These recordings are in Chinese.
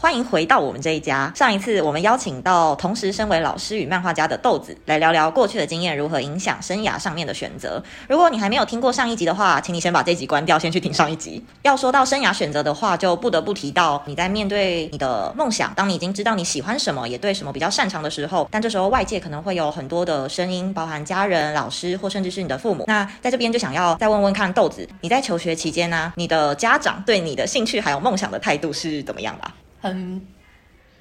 欢迎回到我们这一家。上一次我们邀请到同时身为老师与漫画家的豆子来聊聊过去的经验如何影响生涯上面的选择。如果你还没有听过上一集的话，请你先把这集关掉，先去听上一集。要说到生涯选择的话，就不得不提到你在面对你的梦想，当你已经知道你喜欢什么，也对什么比较擅长的时候，但这时候外界可能会有很多的声音，包含家人、老师或甚至是你的父母。那在这边就想要再问问看豆子，你在求学期间呢，你的家长对你的兴趣还有梦想的态度是怎么样的？很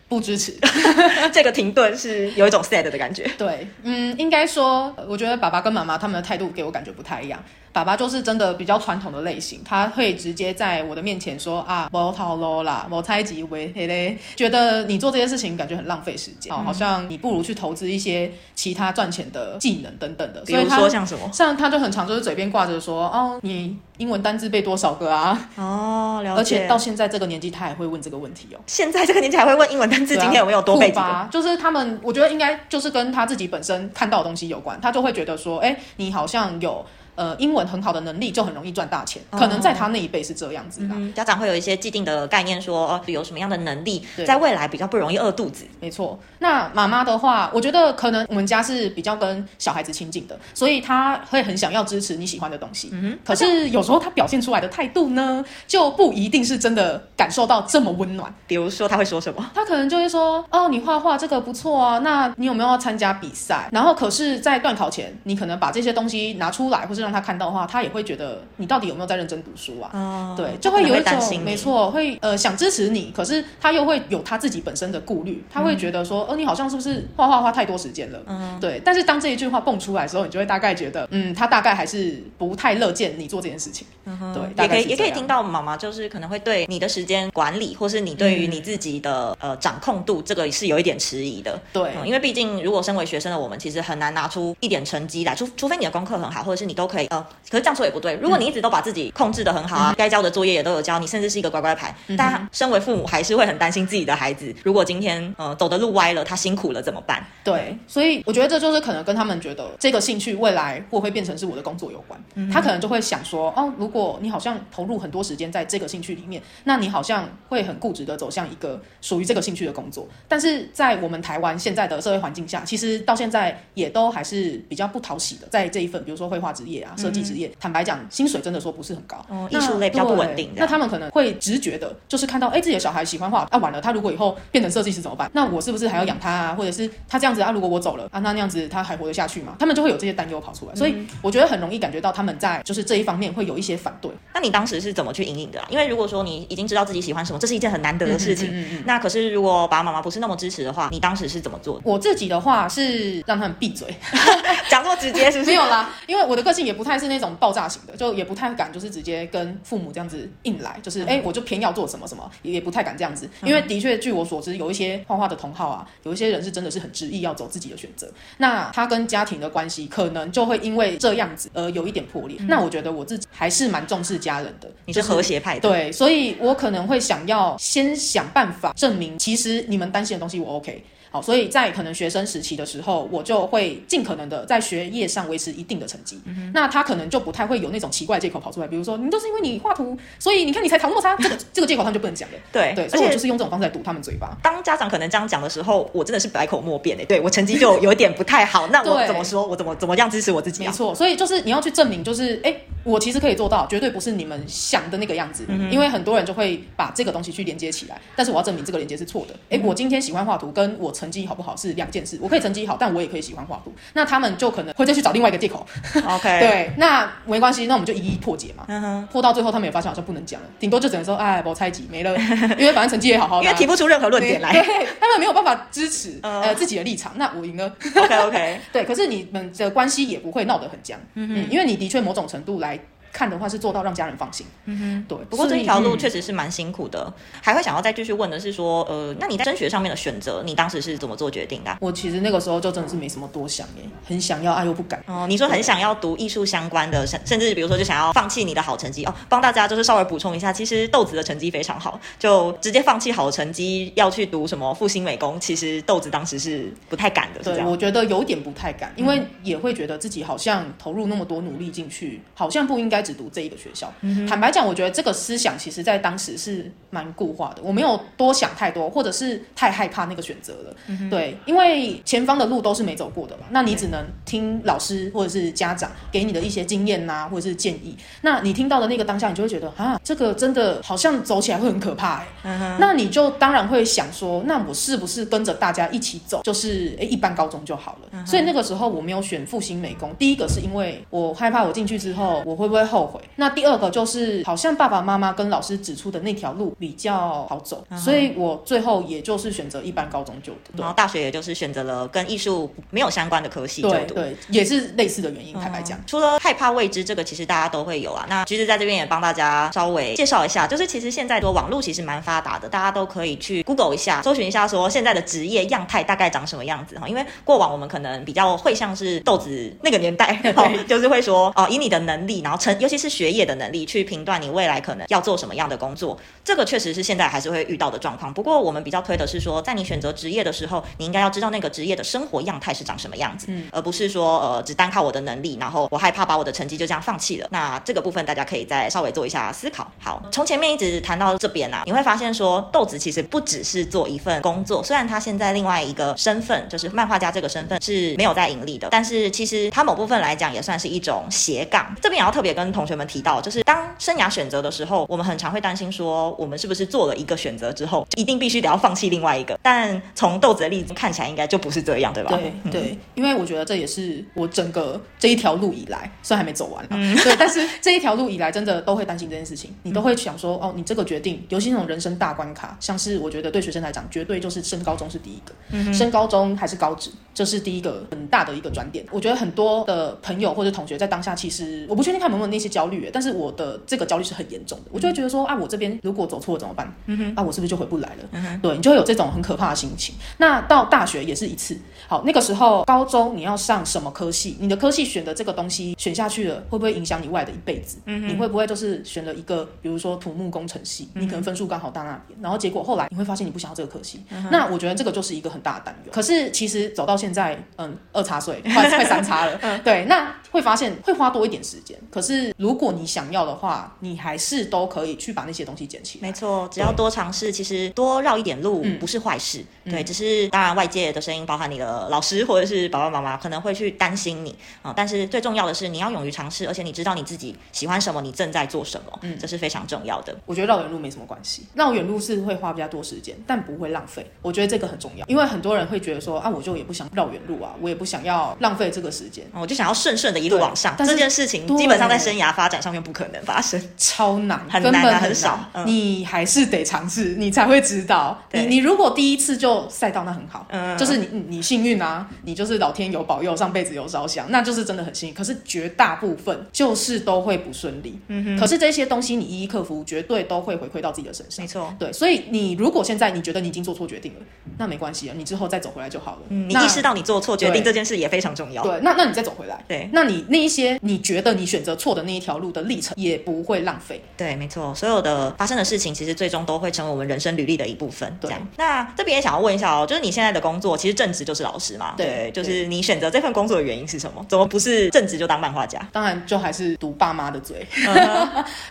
不支持，这个停顿是有一种 sad 的感觉。对，嗯，应该说，我觉得爸爸跟妈妈他们的态度给我感觉不太一样。爸爸就是真的比较传统的类型，他会直接在我的面前说啊，我套路啦，我猜忌为黑嘞，觉得你做这些事情感觉很浪费时间，哦，好像你不如去投资一些其他赚钱的技能等等的。比如说像什么？像他就很常就是嘴边挂着说，哦，你英文单字背多少个啊？哦，了解。而且到现在这个年纪，他还会问这个问题哦。现在这个年纪还会问英文单字，今天有没有多背几个？就是他们，我觉得应该就是跟他自己本身看到的东西有关，他就会觉得说，哎，你好像有。呃，英文很好的能力就很容易赚大钱，可能在他那一辈是这样子的。家长会有一些既定的概念，说哦，有什么样的能力，在未来比较不容易饿肚子。没错。那妈妈的话，我觉得可能我们家是比较跟小孩子亲近的，所以他会很想要支持你喜欢的东西。嗯可是有时候他表现出来的态度呢，就不一定是真的感受到这么温暖。比如说他会说什么？他可能就会说，哦，你画画这个不错啊，那你有没有要参加比赛？然后可是，在断考前，你可能把这些东西拿出来，或是让他看到的话，他也。会觉得你到底有没有在认真读书啊？对，就会有一种没错，会呃想支持你，可是他又会有他自己本身的顾虑，他会觉得说，哦，你好像是不是画画花太多时间了？嗯，对。但是当这一句话蹦出来的时候，你就会大概觉得，嗯，他大概还是不太乐见你做这件事情。对，也可以也可以听到妈妈就是可能会对你的时间管理，或是你对于你自己的呃掌控度，这个是有一点迟疑的。对，因为毕竟如果身为学生的我们，其实很难拿出一点成绩来，除除非你的功课很好，或者是你都可以呃，可是这样说也不对。如果你一直都把自己控制的很好啊，该交的作业也都有交，你甚至是一个乖乖牌。但身为父母，还是会很担心自己的孩子，如果今天呃走的路歪了，他辛苦了怎么办？对，所以我觉得这就是可能跟他们觉得这个兴趣未来会不会变成是我的工作有关。他可能就会想说，哦，如果你好像投入很多时间在这个兴趣里面，那你好像会很固执的走向一个属于这个兴趣的工作。但是在我们台湾现在的社会环境下，其实到现在也都还是比较不讨喜的，在这一份比如说绘画职业啊、设计职业，坦白讲，薪水真的说不是很高，艺术类比较不稳定。那他们可能会直觉的，就是看到哎自己的小孩喜欢画，啊完了，他如果以后变成设计师怎么办？那我是不是还要养他啊？或者是他这样子啊？如果我走了啊，那那样子他还活得下去吗？他们就会有这些担忧跑出来。所以我觉得很容易感觉到他们在就是这一方面会有一些反对。那你当时是怎么去引领的？因为如果说你已经知道自己喜欢什么，这是一件很难得的事情。嗯那可是如果爸爸妈妈不是那么支持的话，你当时是怎么做的？我自己的话是让他们闭嘴，讲这么直接是不是？没有啦，因为我的个性也不太是那种爆炸型的，就也不太敢就是直接跟父母这样子硬来，就是哎，我就偏要做什么什么，也不太敢这样子。因为的确，据我所知，有一些画画的同好啊，有一些人是真的是很执意要走自己的选择，那他跟家庭的关系可能就会因为这样子而有一点破裂。那我觉得我自己还是蛮重视家人的，你是和谐派，对，所以我可能会想要先想办法证明，其实你们担心的东西我 OK。好，所以在可能学生时期的时候，我就会尽可能的在学业上维持一定的成绩。那他可能就不太会有那种奇怪借口跑出来，比如说你都是因为你画图，所以你看你才考那么差。这个这个借口他们就不能讲了。对对，所以我就是用这种方式来堵他们嘴巴。当家长可能这样讲的时候，我真的是百口莫辩诶。对我成绩就有点不太好，那我怎么说？我怎么怎么样支持我自己？没错，所以就是你要去证明，就是哎，我其实可以做到，绝对不是你们想的那个样子。因为很多人就会把这个东西去连接起来，但是我要证明这个连接是错的。哎，我今天喜欢画图，跟我成绩好不好是。两件事，我可以成绩好，但我也可以喜欢画图。那他们就可能会再去找另外一个借口。OK，对，那没关系，那我们就一一破解嘛。破到最后，他们也发现好像不能讲了，顶多就只能说，哎，我猜忌没了，因为反正成绩也好好的，因为提不出任何论点来，对，他们没有办法支持呃自己的立场。那我赢了。OK OK，对，可是你们的关系也不会闹得很僵，嗯，因为你的确某种程度来。看的话是做到让家人放心，嗯哼，对。不过这一条路确实是蛮辛苦的，还会想要再继续问的是说，呃，那你在升学上面的选择，你当时是怎么做决定的？我其实那个时候就真的是没什么多想耶，很想要，爱又不敢。哦，你说很想要读艺术相关的，甚甚至比如说就想要放弃你的好成绩哦。帮大家就是稍微补充一下，其实豆子的成绩非常好，就直接放弃好成绩要去读什么复兴美工，其实豆子当时是不太敢的。对，我觉得有点不太敢，因为也会觉得自己好像投入那么多努力进去，好像不应该。该只读这一个学校。坦白讲，我觉得这个思想其实在当时是蛮固化的，我没有多想太多，或者是太害怕那个选择了。对，因为前方的路都是没走过的嘛，那你只能听老师或者是家长给你的一些经验呐，或者是建议。那你听到的那个当下，你就会觉得啊，这个真的好像走起来会很可怕哎。那你就当然会想说，那我是不是跟着大家一起走，就是诶一般高中就好了？所以那个时候我没有选复兴美工，第一个是因为我害怕我进去之后我会不会后悔。那第二个就是好像爸爸妈妈跟老师指出的那条路比较好走，所以我最后也就是选择一般高中就读，然后大学也就是选择了跟艺术没有相关的科系就读，对，也是类似的原因。坦白讲，除了害怕未知这个，其实大家都会有啊。那其实在这边也帮大家稍微介绍一下，就是其实现在的网络其实蛮发达的，大家都可以去 Google 一下，搜寻一下说现在的职业样态大概长什么样子哈。因为过往我们可能比较会像是豆子那个年代，就是会说哦，以你的能力，然后 成尤其是学业的能力去评断你未来可能要做什么样的工作，这个确实是现在还是会遇到的状况。不过我们比较推的是说，在你选择职业的时候，你应该要知道那个职业的生活样态是长什么样子，而不是说呃只单靠我的能力，然后我害怕把我的成绩就这样放弃了。那这个部分大家可以再稍微做一下思考。好，从前面一直谈到这边啊，你会发现说豆子其实不只是做一份工作，虽然他现在另外一个身份就是漫画家这个身份是没有在盈利的，但是其实他某部分来讲也算是一种斜杠。这边也要特别跟同学们提到，就是当生涯选择的时候，我们很常会担心说，我们是不是做了一个选择之后，一定必须得要放弃另外一个？但从豆子的例子看起来，应该就不是这样，对吧？对对，因为我觉得这也是我整个这一条路以来，虽然还没走完，嗯，对，但是这一条路以来，真的都会担心这件事情，你都会想说，哦，你这个决定，尤其那种人生大关卡，像是我觉得对学生来讲，绝对就是升高中是第一个，升高中还是高职，这是第一个很大的一个转点。我觉得很多的朋友或者同学在当下，其实我不确定他们有没有那些焦虑，但是我的这个焦虑是很严重的，我就会觉得说，啊，我这边如果走错了怎么办？嗯哼，啊，我是不是就回不来了？对，你就会有这种很可怕的心情。那到大学也是一次，好，那个时候高中你要上什么科系？你的科系选的这个东西选下去了，会不会影响你未来的一辈子？嗯你会不会就是选了一个，比如说土木工程系，你可能分数刚好到那边，然后结果后来你会发现你不想要这个科系，那我觉得这个就是一个很大的担忧。可是其实走到现在，嗯，二叉岁快快三叉了，对，那会发现会花多一点时间。可是如果你想要的话，你还是都可以去把那些东西捡起来。没错，只要多尝试，其实多绕一点路不是坏事。对，只是当然外界的声音，包含你的老师或者是爸爸妈妈，可能会去担心你啊。但是最重要的是，你要勇于尝试，而且你知道你自己喜欢什么，你正在做什么，嗯，这是非常重要的。我觉得绕远路没什么关系，绕远路是会花比较多时间，但不会浪费。我觉得这个很重要，因为很多人会觉得说啊，我就也不想绕远路啊，我也不想要浪费这个时间，我就想要顺顺的一路往上。但这件事情基本上在生涯发展上面不可能发生，超难，很难，很少。你还是得尝试，你才会知道。你你如果第一次就赛道，那很好，嗯，就是你你幸运啊，你就是老天有保佑，上辈子有着想，那就是真的很幸运。可是绝大部分就是都会不顺利，嗯哼。可是这些东西你一一克服，绝对都会回馈到自己的身上。没错，对。所以你如果现在你觉得你已经做错决定了，那没关系啊，你之后再走回来就好了。你意识到你做错决定这件事也非常重要。对，那那你再走回来，对，那你那一些你觉得你选择错的那一条路的历程也不会浪费。对，没错，所有的发生的事情其实最终都会成为我们人生履历的一部分。对，那这边也想要问一下哦，就是你现在的工作其实正职就是老师嘛？对，就是你选择这份工作的原因是什么？怎么不是正职就当漫画家？当然就还是堵爸妈的嘴。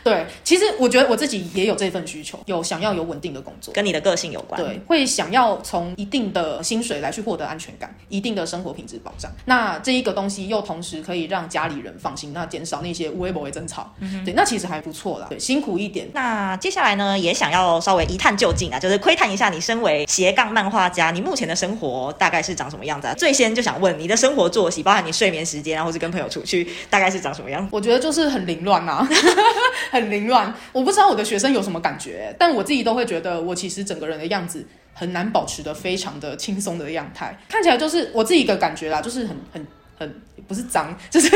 对，其实我觉得我自己也有这份需求，有想要有稳定的工作，跟你的个性有关。对，会想要从一定的薪水来去获得安全感，一定的生活品质保障。那这一个东西又同时可以让家里人放心，那减少那些微博会争吵。嗯对，那其实还不错啦。对，辛苦一点。那接下来呢，也想要稍微一探究竟啊，就是窥探一下你身为斜杠漫画家，你目前的生活大概是长什么样子啊？最先就想问你的生活作息，包含你睡眠时间啊，或是跟朋友出去，大概是长什么样？我觉得就是很凌乱啊，很凌乱。我不知道我的学生有什么感觉，但我自己都会觉得，我其实整个人的样子很难保持的非常的轻松的样态，看起来就是我自己一个感觉啦，就是很很很不是脏，就是。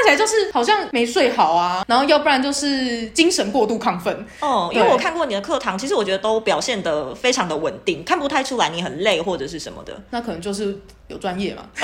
看起来就是好像没睡好啊，然后要不然就是精神过度亢奋哦。因为我看过你的课堂，其实我觉得都表现的非常的稳定，看不太出来你很累或者是什么的。那可能就是有专业嘛，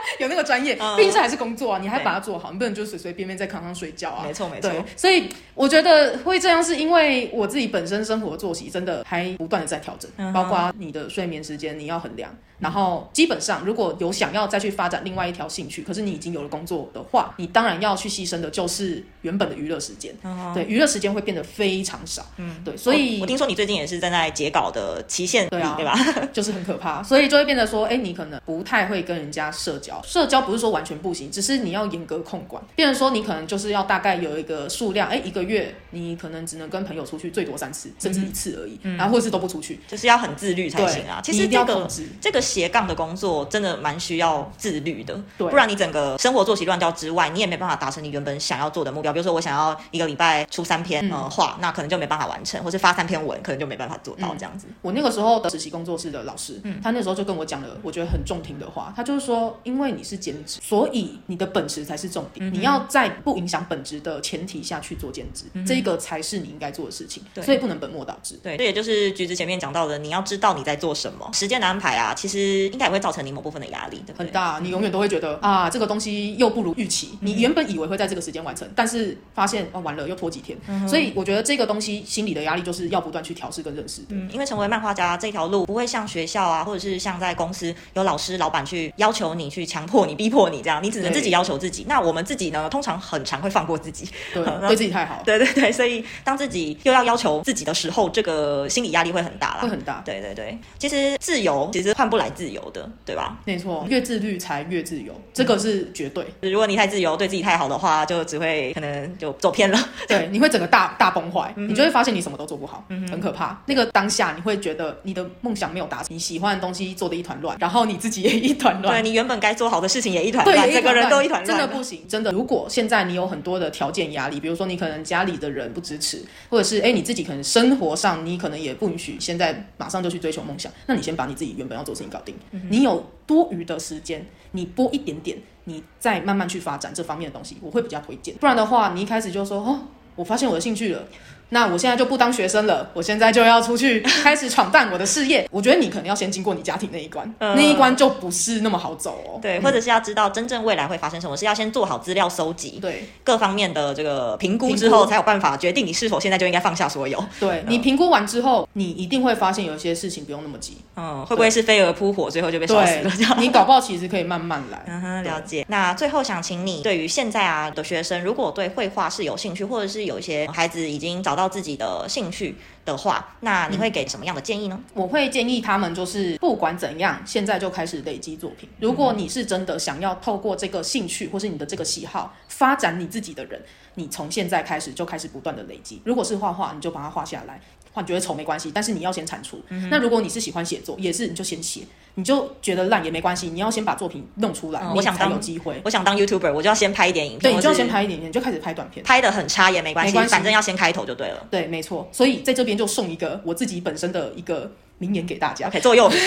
有那个专业，毕竟这还是工作啊，你还把它做好，你不能就随随便便在炕上睡觉啊。没错没错。所以我觉得会这样，是因为我自己本身生活作息真的还不断的在调整，包括你的睡眠时间你要衡量。然后基本上如果有想要再去发展另外一条兴趣，可是你已经有了工作的话，你当然要去牺牲的就是原本的娱乐时间。对，娱乐时间会变得非常少。嗯，对，所以我听说你最近也是正在截稿的期限对啊，对吧？就是很可怕，所以就会变得说，哎，你可能不太会跟人家社交。社交不是说完全不行，只是你要严格控管。变成说你可能就是要大概有一个数量，哎，一个月你可能只能跟朋友出去最多三次，甚至一次而已，然后或是都不出去，就是要很自律才行啊。其实这个这个斜杠的工作真的蛮需要自律的，不然你整个生活作息乱掉之外，你也没办法达成你原本想要做的目标。比如说我想要一个礼拜出三篇呃画，那可能就没办法完成，或是发三篇文，可能就没办法做到这样子。我那个时候的实习工作室的老师，他那时候就跟我讲了，我觉得很中听的话，他就是说，因为你是兼职，所以你的本职才是重点，你要在不影响本职的前提下去做兼职，这个才是你应该做的事情，对所以不能本末倒置。对，这也就是橘子前面讲到的，你要知道你在做什么，时间的安排啊，其实应该也会造成你某部分的压力，很大。你永远都会觉得啊，这个东西又不如预期，你原本以为会在这个时间完成，但是发现哦完了又拖几天，所以我觉得这个东西心理的压力就是要不断去调试跟认识。嗯，因为成为漫画家这条路不会像学校啊，或者是像在公司有老师、老板去要求你、去强迫你、逼迫你这样，你只能自己要求自己。那我们自己呢，通常很常会放过自己，对，对自己太好。对对对，所以当自己又要要求自己的时候，这个心理压力会很大啦，会很大。对对对，其实自由其实换不来自由的，对吧？没错，越自律才越自由，这个是绝对。如果你太自由，对自己太好的话，就只会可能就走偏了。对，你会整个大大崩坏，你就会发现你什么都做不好，很可怕。那个当下你会觉得你的梦想没有达成，你喜欢的东西做的一团乱，然后你自己也一团乱，对你原本该做好的事情也一团乱，整个人都一团乱，真的不行。真的，如果现在你有很多的条件压力，比如说你可能家里的人不支持，或者是哎你自己可能生活上你可能也不允许现在马上就去追求梦想，那你先把你自己原本要做事情搞定。你有多余的时间，你拨一点点，你再慢慢去发展这方面的东西，我会比较推荐。不然的话，你一开始就说哦，我发现我的兴趣了。那我现在就不当学生了，我现在就要出去 开始闯荡我的事业。我觉得你可能要先经过你家庭那一关，那一关就不是那么好走哦。对，或者是要知道真正未来会发生什么，是要先做好资料搜集，对各方面的这个评估之后，才有办法决定你是否现在就应该放下所有。对你评估完之后，你一定会发现有一些事情不用那么急。嗯，会不会是飞蛾扑火，最后就被烧死了？这样你搞不好其实可以慢慢来。嗯哼，了解。那最后想请你，对于现在啊的学生，如果对绘画是有兴趣，或者是有一些孩子已经找到自己的。兴趣的话，那你会给什么样的建议呢？我会建议他们就是不管怎样，现在就开始累积作品。如果你是真的想要透过这个兴趣或是你的这个喜好发展你自己的人，你从现在开始就开始不断的累积。如果是画画，你就把它画下来。画觉得丑没关系，但是你要先产出。那如果你是喜欢写作，也是你就先写。你就觉得烂也没关系，你要先把作品弄出来，我想才有机会。我想当 YouTuber，我就要先拍一点影片。对，你就要先拍一点影片，就开始拍短片，拍的很差也没关系，反正要先开头就对了。对，没错。所以在这边就送一个我自己本身的一个。名言给大家，OK，座右铭，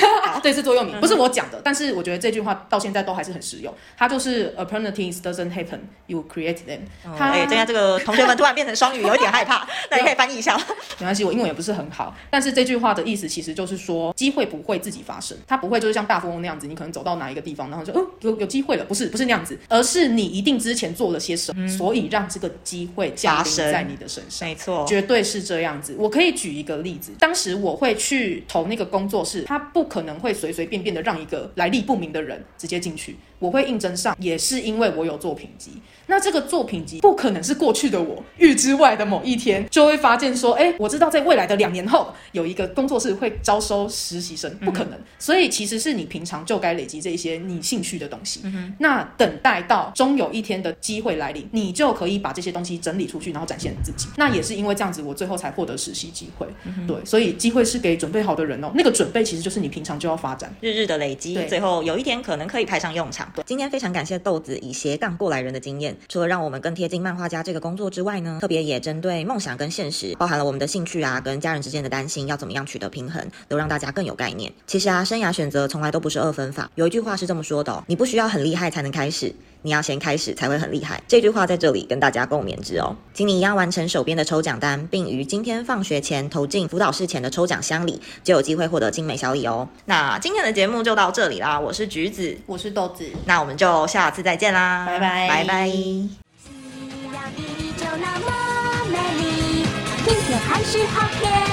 对，是座右铭，不是我讲的，但是我觉得这句话到现在都还是很实用。它就是 Opportunities doesn't happen, you create them。哎，等下这个同学们突然变成双语，有点害怕，那你可以翻译一下。没关系，我英文也不是很好，但是这句话的意思其实就是说，机会不会自己发生，它不会就是像大富翁那样子，你可能走到哪一个地方，然后就哦有有机会了，不是不是那样子，而是你一定之前做了些什么，所以让这个机会降临在你的身上。没错，绝对是这样子。我可以举一个例子，当时我会去投那个工作室。他不可能会随随便便的让一个来历不明的人直接进去。我会应征上，也是因为我有作品集。那这个作品集不可能是过去的我预知外的某一天就会发现说，哎，我知道在未来的两年后有一个工作室会招收实习生，不可能。所以其实是你平常就该累积这些你兴趣的东西。那等待到终有一天的机会来临，你就可以把这些东西整理出去，然后展现自己。那也是因为这样子，我最后才获得实习机会。对，所以机会是给准备好的人哦。那个准备其实就是你平常就要发展，日日的累积，最后有一天可能可以派上用场。今天非常感谢豆子以斜杠过来人的经验，除了让我们更贴近漫画家这个工作之外呢，特别也针对梦想跟现实，包含了我们的兴趣啊，跟家人之间的担心要怎么样取得平衡，都让大家更有概念。其实啊，生涯选择从来都不是二分法。有一句话是这么说的哦：你不需要很厉害才能开始。你要先开始才会很厉害，这句话在这里跟大家共勉之哦。请你一样完成手边的抽奖单，并于今天放学前投进辅导室前的抽奖箱里，就有机会获得精美小礼哦。那今天的节目就到这里啦，我是橘子，我是豆子，那我们就下次再见啦，拜拜，拜拜。明天还是好天。